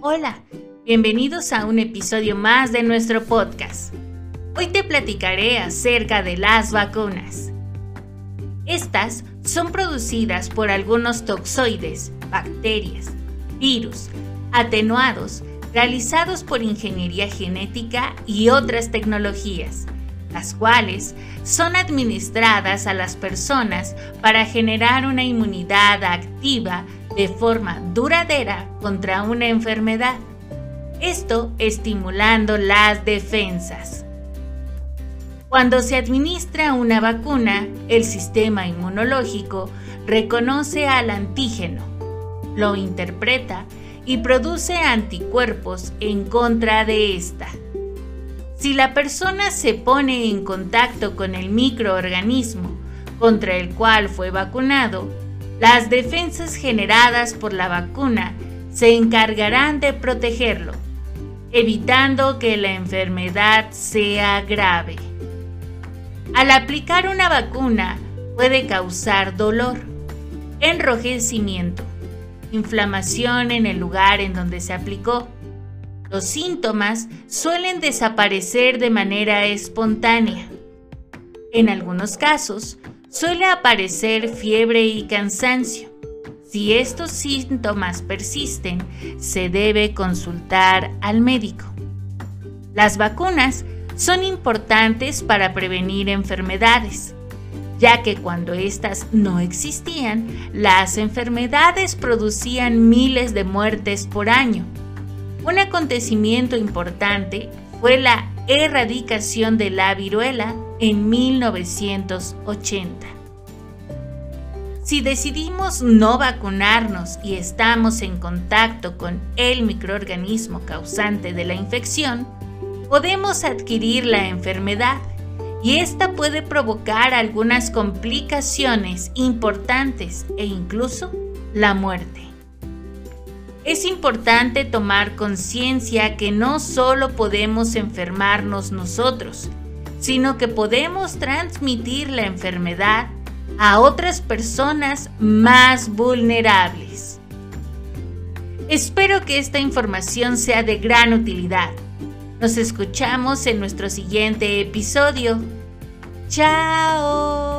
Hola, bienvenidos a un episodio más de nuestro podcast. Hoy te platicaré acerca de las vacunas. Estas son producidas por algunos toxoides, bacterias, virus, atenuados, realizados por ingeniería genética y otras tecnologías, las cuales son administradas a las personas para generar una inmunidad activa de forma duradera contra una enfermedad. Esto estimulando las defensas. Cuando se administra una vacuna, el sistema inmunológico reconoce al antígeno, lo interpreta y produce anticuerpos en contra de esta. Si la persona se pone en contacto con el microorganismo contra el cual fue vacunado, las defensas generadas por la vacuna se encargarán de protegerlo, evitando que la enfermedad sea grave. Al aplicar una vacuna puede causar dolor, enrojecimiento, inflamación en el lugar en donde se aplicó. Los síntomas suelen desaparecer de manera espontánea. En algunos casos, suele aparecer fiebre y cansancio. Si estos síntomas persisten, se debe consultar al médico. Las vacunas son importantes para prevenir enfermedades, ya que cuando éstas no existían, las enfermedades producían miles de muertes por año. Un acontecimiento importante fue la erradicación de la viruela en 1980. Si decidimos no vacunarnos y estamos en contacto con el microorganismo causante de la infección, podemos adquirir la enfermedad y esta puede provocar algunas complicaciones importantes e incluso la muerte. Es importante tomar conciencia que no solo podemos enfermarnos nosotros, sino que podemos transmitir la enfermedad a otras personas más vulnerables. Espero que esta información sea de gran utilidad. Nos escuchamos en nuestro siguiente episodio. ¡Chao!